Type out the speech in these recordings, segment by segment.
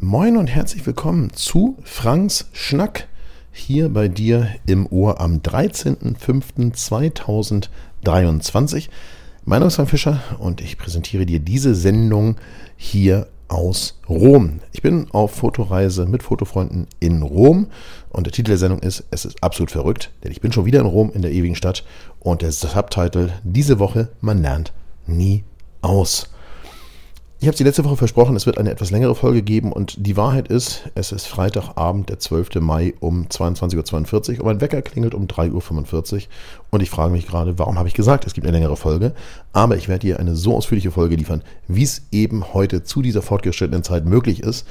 Moin und herzlich willkommen zu Franks Schnack hier bei dir im Ohr am 13.05.2023. Mein Name ist Frank Fischer und ich präsentiere dir diese Sendung hier aus Rom. Ich bin auf Fotoreise mit Fotofreunden in Rom und der Titel der Sendung ist Es ist absolut verrückt, denn ich bin schon wieder in Rom in der ewigen Stadt und der Subtitle diese Woche Man lernt nie aus. Ich habe es die letzte Woche versprochen, es wird eine etwas längere Folge geben und die Wahrheit ist, es ist Freitagabend, der 12. Mai um 22.42 Uhr und mein Wecker klingelt um 3.45 Uhr und ich frage mich gerade, warum habe ich gesagt, es gibt eine längere Folge, aber ich werde dir eine so ausführliche Folge liefern, wie es eben heute zu dieser fortgeschrittenen Zeit möglich ist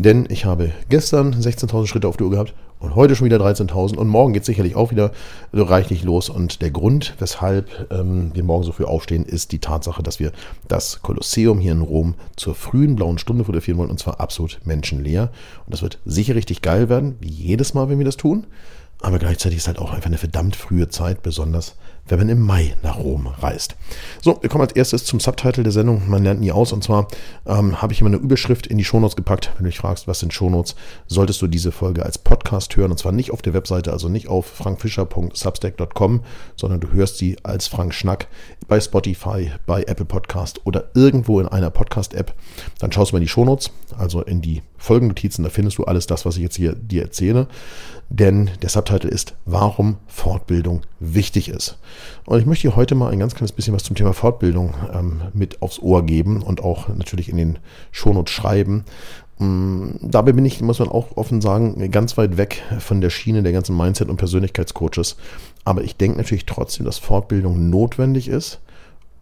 denn ich habe gestern 16.000 Schritte auf der Uhr gehabt und heute schon wieder 13.000 und morgen geht sicherlich auch wieder reichlich los. Und der Grund, weshalb ähm, wir morgen so früh aufstehen, ist die Tatsache, dass wir das Kolosseum hier in Rom zur frühen blauen Stunde fotografieren wollen und zwar absolut menschenleer. Und das wird sicher richtig geil werden, wie jedes Mal, wenn wir das tun. Aber gleichzeitig ist halt auch einfach eine verdammt frühe Zeit, besonders wenn man im Mai nach Rom reist. So, wir kommen als erstes zum Subtitle der Sendung. Man lernt nie aus. Und zwar ähm, habe ich immer eine Überschrift in die Shownotes gepackt. Wenn du dich fragst, was sind Shownotes, solltest du diese Folge als Podcast hören. Und zwar nicht auf der Webseite, also nicht auf frankfischer.substack.com, sondern du hörst sie als Frank Schnack bei Spotify, bei Apple Podcast oder irgendwo in einer Podcast-App. Dann schaust du mal in die Shownotes, also in die Folgennotizen. Da findest du alles das, was ich jetzt hier dir erzähle denn der Subtitle ist, warum Fortbildung wichtig ist. Und ich möchte dir heute mal ein ganz kleines bisschen was zum Thema Fortbildung ähm, mit aufs Ohr geben und auch natürlich in den Shownotes schreiben. Ähm, dabei bin ich, muss man auch offen sagen, ganz weit weg von der Schiene der ganzen Mindset- und Persönlichkeitscoaches. Aber ich denke natürlich trotzdem, dass Fortbildung notwendig ist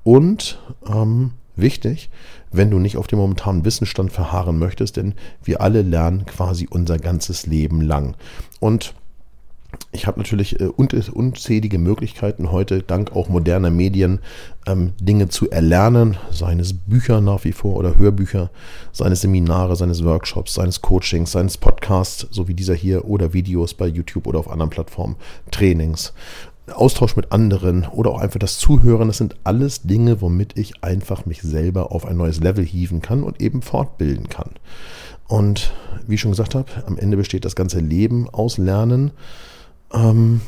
und ähm, wichtig, wenn du nicht auf dem momentanen Wissensstand verharren möchtest, denn wir alle lernen quasi unser ganzes Leben lang. Und ich habe natürlich äh, unzählige Möglichkeiten heute, dank auch moderner Medien, ähm, Dinge zu erlernen, seines Bücher nach wie vor oder Hörbücher, seines Seminare, seines Workshops, seines Coachings, seines Podcasts, so wie dieser hier, oder Videos bei YouTube oder auf anderen Plattformen, Trainings. Austausch mit anderen oder auch einfach das Zuhören, das sind alles Dinge, womit ich einfach mich selber auf ein neues Level hieven kann und eben fortbilden kann. Und wie ich schon gesagt habe, am Ende besteht das ganze Leben aus Lernen. Ähm,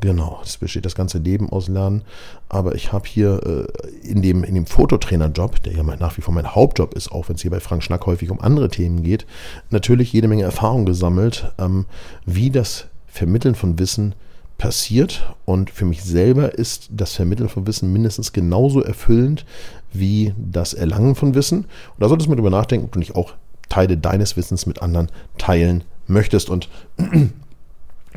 genau, es besteht das ganze Leben aus Lernen. Aber ich habe hier äh, in dem, in dem Fototrainer-Job, der ja nach wie vor mein Hauptjob ist, auch wenn es hier bei Frank Schnack häufig um andere Themen geht, natürlich jede Menge Erfahrung gesammelt, ähm, wie das Vermitteln von Wissen passiert. Und für mich selber ist das Vermitteln von Wissen mindestens genauso erfüllend wie das Erlangen von Wissen. Und da solltest du mal drüber nachdenken, ob du nicht auch Teile deines Wissens mit anderen teilen möchtest. Und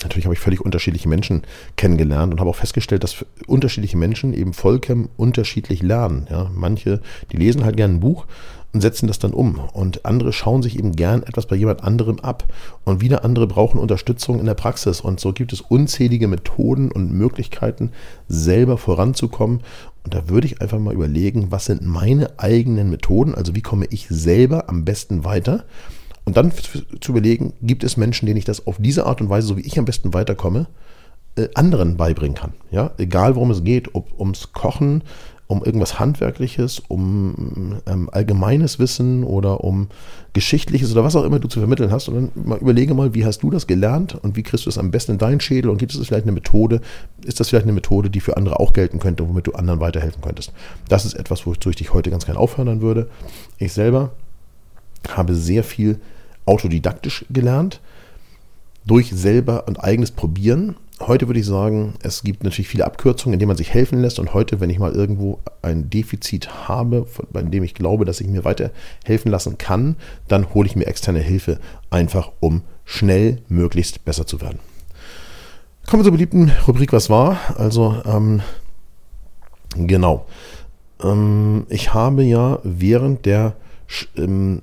natürlich habe ich völlig unterschiedliche Menschen kennengelernt und habe auch festgestellt, dass unterschiedliche Menschen eben vollkommen unterschiedlich lernen. Ja, manche, die lesen halt gerne ein Buch und setzen das dann um. Und andere schauen sich eben gern etwas bei jemand anderem ab. Und wieder andere brauchen Unterstützung in der Praxis. Und so gibt es unzählige Methoden und Möglichkeiten, selber voranzukommen. Und da würde ich einfach mal überlegen, was sind meine eigenen Methoden? Also wie komme ich selber am besten weiter? Und dann zu überlegen, gibt es Menschen, denen ich das auf diese Art und Weise, so wie ich am besten weiterkomme, äh, anderen beibringen kann. Ja, egal worum es geht, ob ums Kochen, um irgendwas Handwerkliches, um ähm, allgemeines Wissen oder um Geschichtliches oder was auch immer du zu vermitteln hast. Und dann mal überlege mal, wie hast du das gelernt und wie kriegst du es am besten in deinen Schädel und gibt es vielleicht eine Methode, ist das vielleicht eine Methode, die für andere auch gelten könnte, womit du anderen weiterhelfen könntest. Das ist etwas, wozu ich dich heute ganz gerne auffordern würde. Ich selber habe sehr viel autodidaktisch gelernt, durch selber und eigenes Probieren Heute würde ich sagen, es gibt natürlich viele Abkürzungen, in denen man sich helfen lässt. Und heute, wenn ich mal irgendwo ein Defizit habe, bei dem ich glaube, dass ich mir weiterhelfen lassen kann, dann hole ich mir externe Hilfe, einfach um schnell möglichst besser zu werden. Kommen wir zur beliebten Rubrik Was war? Also, ähm, genau. Ähm, ich habe ja während der ähm,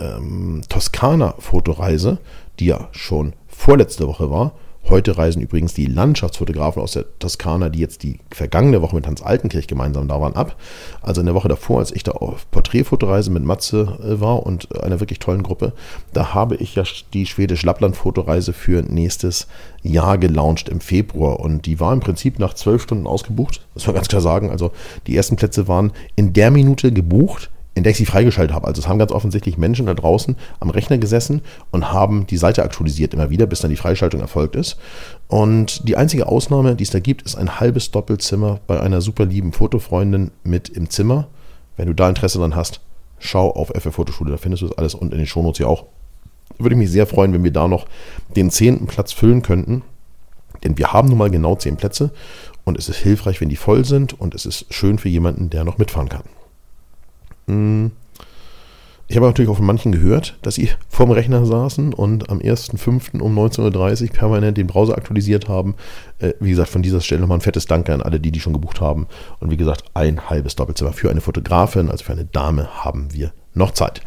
ähm, Toskana-Fotoreise, die ja schon vorletzte Woche war, Heute reisen übrigens die Landschaftsfotografen aus der Toskana, die jetzt die vergangene Woche mit Hans Altenkirch gemeinsam da waren, ab. Also in der Woche davor, als ich da auf Porträtfotoreise mit Matze äh, war und einer wirklich tollen Gruppe, da habe ich ja die Schwedisch-Lappland-Fotoreise für nächstes Jahr gelauncht im Februar. Und die war im Prinzip nach zwölf Stunden ausgebucht. Das muss man ganz klar sagen. Also die ersten Plätze waren in der Minute gebucht in ich sie freigeschaltet habe. Also es haben ganz offensichtlich Menschen da draußen am Rechner gesessen und haben die Seite aktualisiert immer wieder, bis dann die Freischaltung erfolgt ist. Und die einzige Ausnahme, die es da gibt, ist ein halbes Doppelzimmer bei einer super lieben Fotofreundin mit im Zimmer. Wenn du da Interesse dran hast, schau auf FF Fotoschule, da findest du das alles und in den Shownotes ja auch. Würde ich mich sehr freuen, wenn wir da noch den zehnten Platz füllen könnten. Denn wir haben nun mal genau zehn Plätze und es ist hilfreich, wenn die voll sind und es ist schön für jemanden, der noch mitfahren kann. Hm. Ich habe natürlich auch von manchen gehört, dass sie vorm Rechner saßen und am 1.5. um 19.30 Uhr permanent den Browser aktualisiert haben. Äh, wie gesagt, von dieser Stelle nochmal ein fettes Danke an alle, die die schon gebucht haben. Und wie gesagt, ein halbes Doppelzimmer für eine Fotografin, also für eine Dame, haben wir noch Zeit.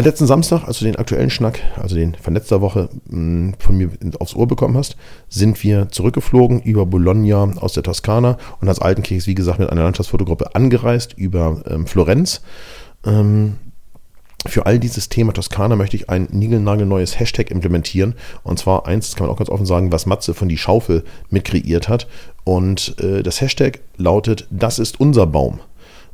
Letzten Samstag, als du den aktuellen Schnack, also den von letzter Woche hm, von mir aufs Ohr bekommen hast, sind wir zurückgeflogen über Bologna aus der Toskana und als Altenkirchs, wie gesagt, mit einer Landschaftsfotogruppe angereist über ähm, Florenz. Ähm, für all dieses Thema Toskana möchte ich ein niegelnagelneues Hashtag implementieren. Und zwar eins, das kann man auch ganz offen sagen, was Matze von die Schaufel mit kreiert hat. Und äh, das Hashtag lautet, das ist unser Baum.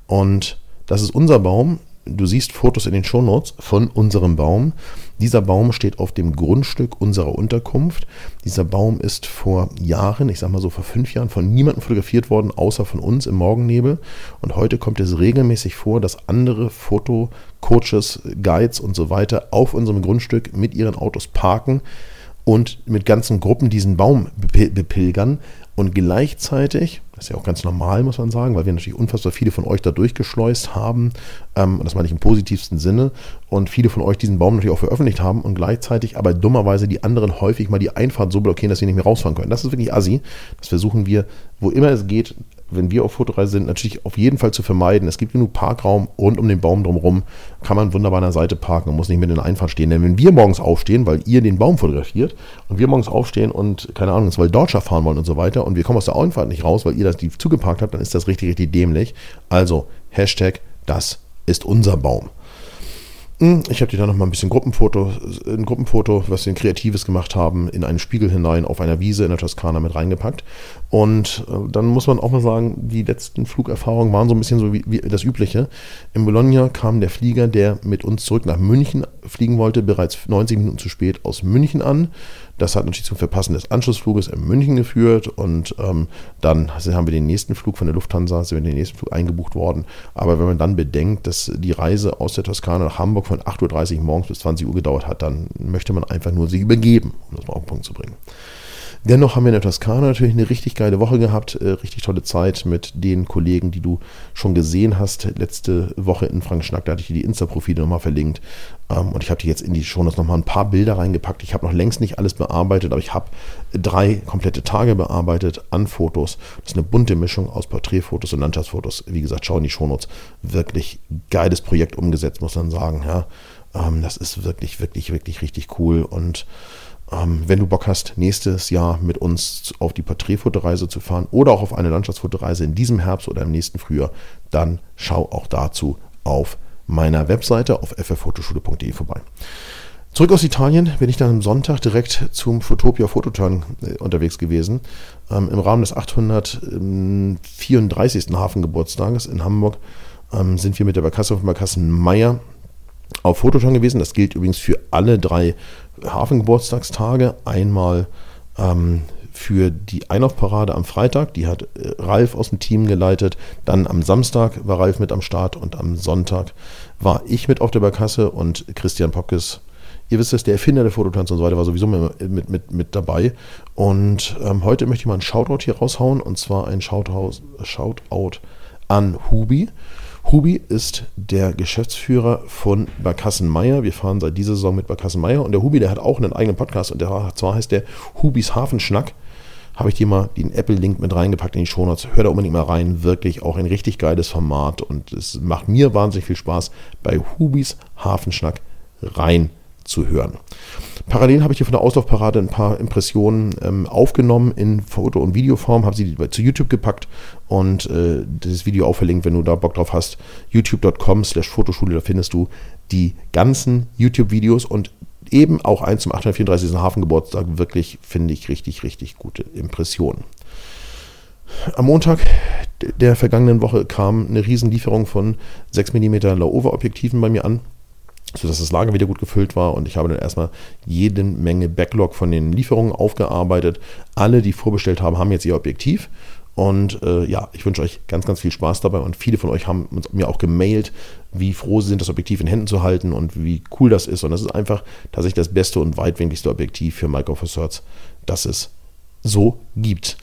Und das ist unser Baum Du siehst Fotos in den Shownotes von unserem Baum. Dieser Baum steht auf dem Grundstück unserer Unterkunft. Dieser Baum ist vor Jahren, ich sag mal so vor fünf Jahren, von niemandem fotografiert worden, außer von uns im Morgennebel. Und heute kommt es regelmäßig vor, dass andere Fotocoaches, Guides und so weiter auf unserem Grundstück mit ihren Autos parken und mit ganzen Gruppen diesen Baum bepilgern und gleichzeitig, das ist ja auch ganz normal, muss man sagen, weil wir natürlich unfassbar viele von euch da durchgeschleust haben, ähm, und das meine ich im positivsten Sinne, und viele von euch diesen Baum natürlich auch veröffentlicht haben und gleichzeitig aber dummerweise die anderen häufig mal die Einfahrt so blockieren, dass sie nicht mehr rausfahren können. Das ist wirklich assi. Das versuchen wir, wo immer es geht, wenn wir auf Fotoreise sind, natürlich auf jeden Fall zu vermeiden. Es gibt genug Parkraum rund um den Baum drumherum, kann man wunderbar an der Seite parken und muss nicht mit in der Einfahrt stehen. Denn wenn wir morgens aufstehen, weil ihr den Baum fotografiert und wir morgens aufstehen und, keine Ahnung, ins Waldortscher fahren wollen und so weiter und wir kommen aus der Einfahrt nicht raus, weil ihr das die zugeparkt habt, dann ist das richtig, richtig dämlich. Also, Hashtag, das ist unser Baum. Hm, ich habe dir da noch mal ein bisschen Gruppenfoto, ein Gruppenfoto, was wir ein Kreatives gemacht haben, in einen Spiegel hinein auf einer Wiese in der Toskana mit reingepackt. Und äh, dann muss man auch mal sagen, die letzten Flugerfahrungen waren so ein bisschen so wie, wie, das Übliche. In Bologna kam der Flieger, der mit uns zurück nach München fliegen wollte, bereits 90 Minuten zu spät aus München an. Das hat natürlich zum Verpassen des Anschlussfluges in München geführt und ähm, dann haben wir den nächsten Flug von der Lufthansa, sind wir den nächsten Flug eingebucht worden. Aber wenn man dann bedenkt, dass die Reise aus der Toskana nach Hamburg von 8.30 Uhr morgens bis 20 Uhr gedauert hat, dann möchte man einfach nur sich übergeben, um das mal auf den Punkt zu bringen. Dennoch haben wir in der Toskana natürlich eine richtig geile Woche gehabt, äh, richtig tolle Zeit mit den Kollegen, die du schon gesehen hast. Letzte Woche in Frank Schnack, da hatte ich dir die Insta-Profile nochmal verlinkt. Ähm, und ich habe dir jetzt in die Shownotes nochmal ein paar Bilder reingepackt. Ich habe noch längst nicht alles bearbeitet, aber ich habe drei komplette Tage bearbeitet an Fotos. Das ist eine bunte Mischung aus Porträtfotos und Landschaftsfotos. Wie gesagt, schau in die Shownotes. Wirklich geiles Projekt umgesetzt, muss man sagen. Ja. Ähm, das ist wirklich, wirklich, wirklich richtig cool und wenn du Bock hast, nächstes Jahr mit uns auf die Porträtfotoreise zu fahren oder auch auf eine Landschaftsfotoreise in diesem Herbst oder im nächsten Frühjahr, dann schau auch dazu auf meiner Webseite auf fffotoschule.de vorbei. Zurück aus Italien bin ich dann am Sonntag direkt zum Fotopia Fototurn äh, unterwegs gewesen. Ähm, Im Rahmen des 834. Hafengeburtstages in Hamburg ähm, sind wir mit der Barkasse von Barkassen Meier auf Fototurn gewesen. Das gilt übrigens für alle drei Hafengeburtstagstage. Einmal ähm, für die Einlaufparade am Freitag, die hat äh, Ralf aus dem Team geleitet. Dann am Samstag war Ralf mit am Start und am Sonntag war ich mit auf der Barkasse und Christian Popkes, ihr wisst es, der Erfinder der Fototanz und so weiter, war sowieso mit, mit, mit dabei. Und ähm, heute möchte ich mal einen Shoutout hier raushauen und zwar ein Shoutout, Shoutout an Hubi. Hubi ist der Geschäftsführer von Barkassen Meier. Wir fahren seit dieser Saison mit Barkassen Meier. Und der Hubi, der hat auch einen eigenen Podcast. Und der, zwar heißt der Hubis Hafenschnack. Habe ich dir mal den Apple-Link mit reingepackt in die Shownotes. Hör da unbedingt mal rein. Wirklich auch ein richtig geiles Format. Und es macht mir wahnsinnig viel Spaß, bei Hubis Hafenschnack rein zu hören. Parallel habe ich hier von der Auslaufparade ein paar Impressionen ähm, aufgenommen in Foto- und Videoform, habe sie zu YouTube gepackt und äh, das Video auch verlinkt, wenn du da Bock drauf hast. youtube.com slash Fotoschule, da findest du die ganzen YouTube-Videos und eben auch eins zum 834. Hafengeburtstag. Wirklich, finde ich, richtig, richtig gute Impressionen. Am Montag der vergangenen Woche kam eine Riesenlieferung von 6 mm Laowa-Objektiven bei mir an sodass das Lager wieder gut gefüllt war und ich habe dann erstmal jede Menge Backlog von den Lieferungen aufgearbeitet. Alle, die vorbestellt haben, haben jetzt ihr Objektiv und äh, ja, ich wünsche euch ganz, ganz viel Spaß dabei und viele von euch haben mir auch gemailt, wie froh sie sind, das Objektiv in Händen zu halten und wie cool das ist und das ist einfach tatsächlich das beste und weitwinkligste Objektiv für Micro Thirds, das es so gibt.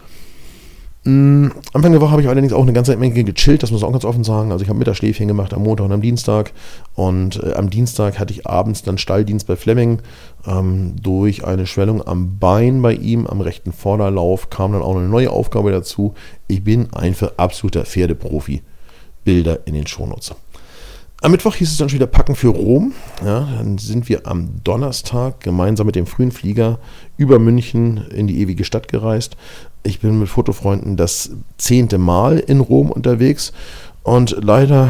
Mm, Anfang der Woche habe ich allerdings auch eine ganze Menge gechillt, das muss ich auch ganz offen sagen. Also ich habe Mittagsschläfchen gemacht am Montag und am Dienstag. Und äh, am Dienstag hatte ich abends dann Stalldienst bei Fleming. Ähm, durch eine Schwellung am Bein bei ihm, am rechten Vorderlauf, kam dann auch eine neue Aufgabe dazu. Ich bin einfach absoluter Pferdeprofi. Bilder in den Shownotes. Am Mittwoch hieß es dann schon wieder Packen für Rom. Ja, dann sind wir am Donnerstag gemeinsam mit dem frühen Flieger über München in die ewige Stadt gereist. Ich bin mit Fotofreunden das zehnte Mal in Rom unterwegs und leider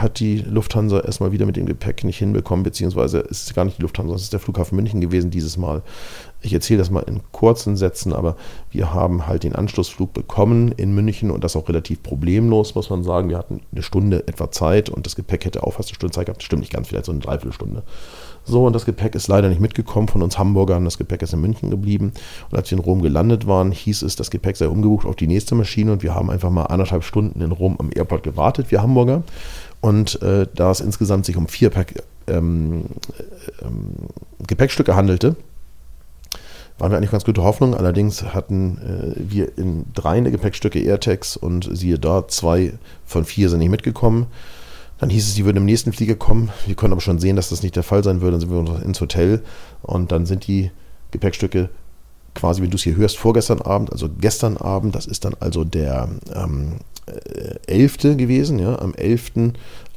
hat die Lufthansa erstmal wieder mit dem Gepäck nicht hinbekommen, beziehungsweise es ist gar nicht die Lufthansa, es ist der Flughafen München gewesen dieses Mal. Ich erzähle das mal in kurzen Sätzen, aber wir haben halt den Anschlussflug bekommen in München und das auch relativ problemlos, muss man sagen. Wir hatten eine Stunde etwa Zeit und das Gepäck hätte auch fast eine Stunde Zeit gehabt. Stimmt nicht ganz, vielleicht so eine Dreiviertelstunde. So, und das Gepäck ist leider nicht mitgekommen von uns Hamburgern. Das Gepäck ist in München geblieben. Und als wir in Rom gelandet waren, hieß es, das Gepäck sei umgebucht auf die nächste Maschine. Und wir haben einfach mal anderthalb Stunden in Rom am Airport gewartet, wir Hamburger. Und äh, da es insgesamt sich um vier Pack, ähm, ähm, Gepäckstücke handelte, waren wir eigentlich ganz gute Hoffnung. Allerdings hatten äh, wir in drei Gepäckstücke AirTags und siehe da, zwei von vier sind nicht mitgekommen. Dann hieß es, die würden im nächsten Flieger kommen. Wir konnten aber schon sehen, dass das nicht der Fall sein würde. Dann sind wir ins Hotel und dann sind die Gepäckstücke quasi, wenn du es hier hörst, vorgestern Abend, also gestern Abend, das ist dann also der ähm, 11. Äh, gewesen, ja, am 11.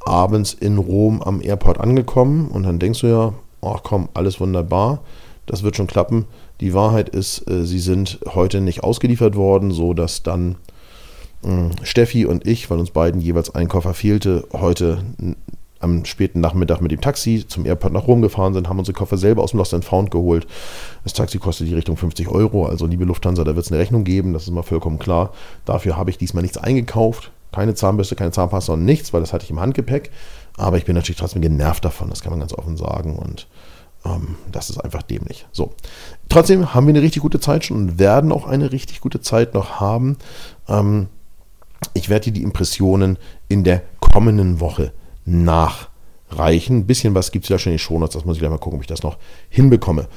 abends in Rom am Airport angekommen und dann denkst du ja, ach komm, alles wunderbar, das wird schon klappen. Die Wahrheit ist, äh, sie sind heute nicht ausgeliefert worden, so dass dann hm, Steffi und ich, weil uns beiden jeweils ein Koffer fehlte, heute am späten Nachmittag mit dem Taxi zum Airport nach Rom gefahren sind, haben unsere Koffer selber aus dem Lost and Found geholt. Das Taxi kostet die Richtung 50 Euro, also liebe Lufthansa, da wird es eine Rechnung geben, das ist mal vollkommen klar. Dafür habe ich diesmal nichts eingekauft, keine Zahnbürste, keine Zahnpasta und nichts, weil das hatte ich im Handgepäck. Aber ich bin natürlich trotzdem genervt davon, das kann man ganz offen sagen und ähm, das ist einfach dämlich. So. Trotzdem haben wir eine richtig gute Zeit schon und werden auch eine richtig gute Zeit noch haben. Ähm, ich werde dir die Impressionen in der kommenden Woche nachreichen. Ein bisschen was gibt es ja schon in den Shownotes, das muss ich gleich mal gucken, ob ich das noch hinbekomme.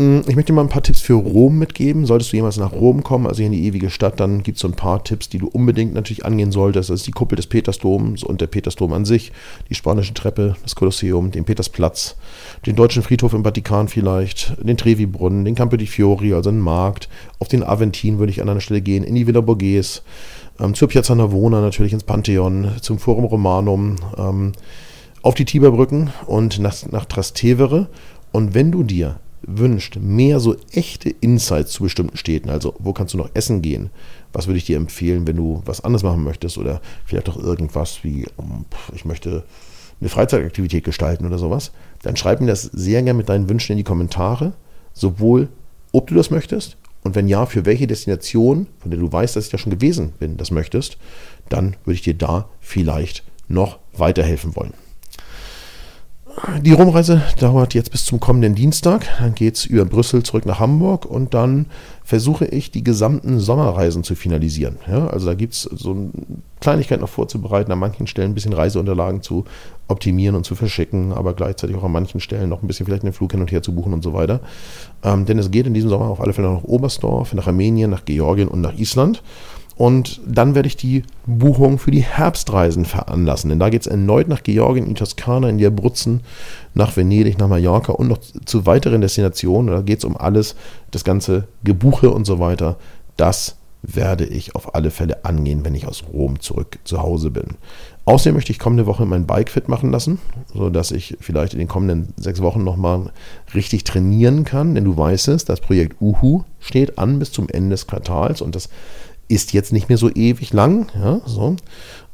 Mm, ich möchte mal ein paar Tipps für Rom mitgeben. Solltest du jemals nach Rom kommen, also in die ewige Stadt, dann gibt es so ein paar Tipps, die du unbedingt natürlich angehen solltest. Das ist die Kuppel des Petersdoms und der Petersdom an sich, die spanische Treppe, das Kolosseum, den Petersplatz, den deutschen Friedhof im Vatikan vielleicht, den Trevi-Brunnen, den Campo di Fiori, also einen Markt. Auf den Aventin würde ich an einer Stelle gehen, in die Villa Borghese, ähm, zur Piazza Navona natürlich ins Pantheon, zum Forum Romanum, ähm, auf die Tiberbrücken und nach, nach Trastevere. Und wenn du dir wünscht, mehr so echte Insights zu bestimmten Städten, also wo kannst du noch essen gehen, was würde ich dir empfehlen, wenn du was anderes machen möchtest oder vielleicht auch irgendwas wie, ich möchte eine Freizeitaktivität gestalten oder sowas, dann schreib mir das sehr gerne mit deinen Wünschen in die Kommentare, sowohl ob du das möchtest und wenn ja, für welche Destination, von der du weißt, dass ich da schon gewesen bin, das möchtest, dann würde ich dir da vielleicht noch weiterhelfen wollen. Die Rumreise dauert jetzt bis zum kommenden Dienstag. Dann geht es über Brüssel zurück nach Hamburg und dann versuche ich die gesamten Sommerreisen zu finalisieren. Ja, also da gibt es so eine Kleinigkeit noch vorzubereiten, an manchen Stellen ein bisschen Reiseunterlagen zu optimieren und zu verschicken, aber gleichzeitig auch an manchen Stellen noch ein bisschen vielleicht einen Flug hin und her zu buchen und so weiter. Ähm, denn es geht in diesem Sommer auf alle Fälle nach Oberstdorf, nach Armenien, nach Georgien und nach Island. Und dann werde ich die Buchung für die Herbstreisen veranlassen. Denn da geht es erneut nach Georgien, in die Toskana, in die Abruzzen, nach Venedig, nach Mallorca und noch zu weiteren Destinationen. Da geht es um alles, das ganze Gebuche und so weiter. Das werde ich auf alle Fälle angehen, wenn ich aus Rom zurück zu Hause bin. Außerdem möchte ich kommende Woche mein Bike fit machen lassen, sodass ich vielleicht in den kommenden sechs Wochen nochmal richtig trainieren kann. Denn du weißt es, das Projekt Uhu steht an bis zum Ende des Quartals und das ist jetzt nicht mehr so ewig lang. Ja, so.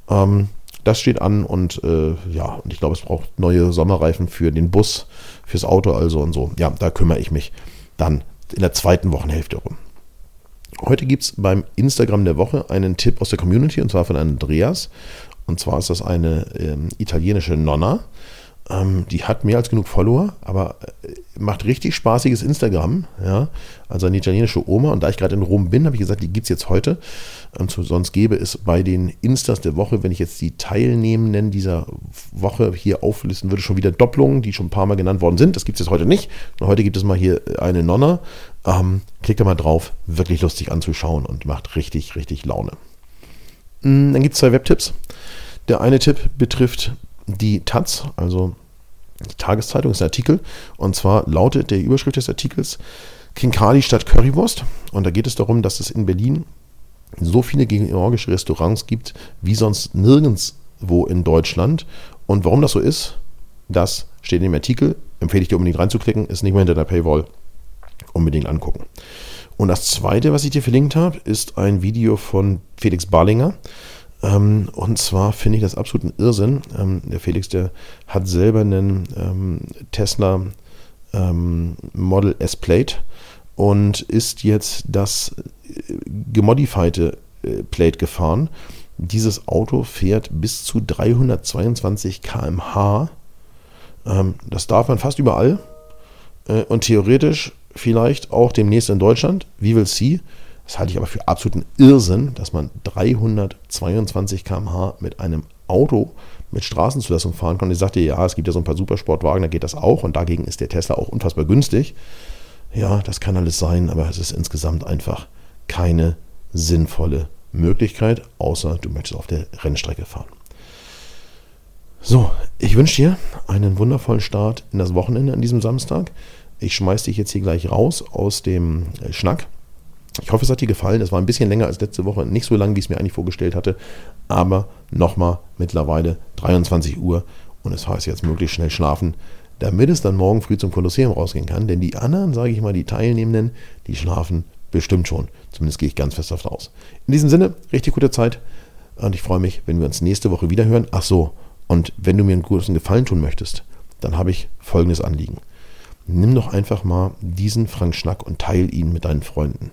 Ähm, das steht an und äh, ja, und ich glaube, es braucht neue Sommerreifen für den Bus, fürs Auto also und so. Ja, da kümmere ich mich dann in der zweiten Wochenhälfte rum. Heute gibt es beim Instagram der Woche einen Tipp aus der Community und zwar von Andreas. Und zwar ist das eine ähm, italienische Nonna. Ähm, die hat mehr als genug Follower, aber äh, macht richtig spaßiges Instagram. Ja? Also eine italienische Oma. Und da ich gerade in Rom bin, habe ich gesagt, die gibt es jetzt heute. Und so, sonst gäbe es bei den Instas der Woche, wenn ich jetzt die Teilnehmenden dieser Woche hier auflisten würde, schon wieder Doppelungen, die schon ein paar Mal genannt worden sind. Das gibt es jetzt heute nicht. Und heute gibt es mal hier eine Nonna. Ähm, klickt da mal drauf. Wirklich lustig anzuschauen und macht richtig, richtig Laune. Mm, dann gibt es zwei Webtipps. Der eine Tipp betrifft die Taz, also die Tageszeitung, ist ein Artikel. Und zwar lautet der Überschrift des Artikels Kinkali statt Currywurst. Und da geht es darum, dass es in Berlin so viele georgische Restaurants gibt, wie sonst nirgendwo in Deutschland. Und warum das so ist, das steht in dem Artikel. Empfehle ich dir unbedingt reinzuklicken, ist nicht mehr hinter der Paywall. Unbedingt angucken. Und das zweite, was ich dir verlinkt habe, ist ein Video von Felix Barlinger. Ähm, und zwar finde ich das absoluten Irrsinn. Ähm, der Felix, der hat selber einen ähm, Tesla ähm, Model S Plate und ist jetzt das äh, gemodifierte äh, Plate gefahren. Dieses Auto fährt bis zu 322 km/h. Ähm, das darf man fast überall. Äh, und theoretisch vielleicht auch demnächst in Deutschland. Wie will see? Das halte ich aber für absoluten Irrsinn, dass man 322 km/h mit einem Auto mit Straßenzulassung fahren kann. Ich sagte, ja, es gibt ja so ein paar Supersportwagen, da geht das auch. Und dagegen ist der Tesla auch unfassbar günstig. Ja, das kann alles sein, aber es ist insgesamt einfach keine sinnvolle Möglichkeit, außer du möchtest auf der Rennstrecke fahren. So, ich wünsche dir einen wundervollen Start in das Wochenende an diesem Samstag. Ich schmeiß dich jetzt hier gleich raus aus dem Schnack ich hoffe, es hat dir gefallen. Es war ein bisschen länger als letzte Woche, nicht so lang, wie ich es mir eigentlich vorgestellt hatte, aber nochmal mittlerweile 23 Uhr und es heißt jetzt möglichst schnell schlafen, damit es dann morgen früh zum Kolosseum rausgehen kann. Denn die anderen, sage ich mal, die Teilnehmenden, die schlafen bestimmt schon. Zumindest gehe ich ganz fest davon aus. In diesem Sinne, richtig gute Zeit und ich freue mich, wenn wir uns nächste Woche wieder hören. Ach so, und wenn du mir einen großen Gefallen tun möchtest, dann habe ich folgendes Anliegen. Nimm doch einfach mal diesen Frank Schnack und teile ihn mit deinen Freunden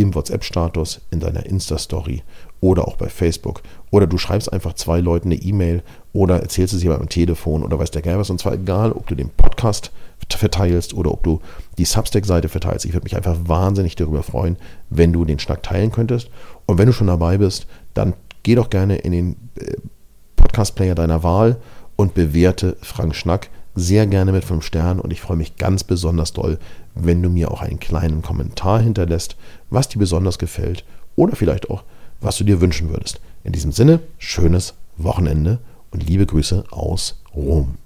im WhatsApp-Status, in deiner Insta-Story oder auch bei Facebook. Oder du schreibst einfach zwei Leuten eine E-Mail oder erzählst es jemandem am Telefon oder weiß der Geil was. Und zwar egal, ob du den Podcast verteilst oder ob du die Substack-Seite verteilst. Ich würde mich einfach wahnsinnig darüber freuen, wenn du den Schnack teilen könntest. Und wenn du schon dabei bist, dann geh doch gerne in den äh, Podcast-Player deiner Wahl und bewerte Frank Schnack sehr gerne mit 5 Sternen und ich freue mich ganz besonders doll, wenn du mir auch einen kleinen Kommentar hinterlässt, was dir besonders gefällt oder vielleicht auch, was du dir wünschen würdest. In diesem Sinne, schönes Wochenende und liebe Grüße aus Rom.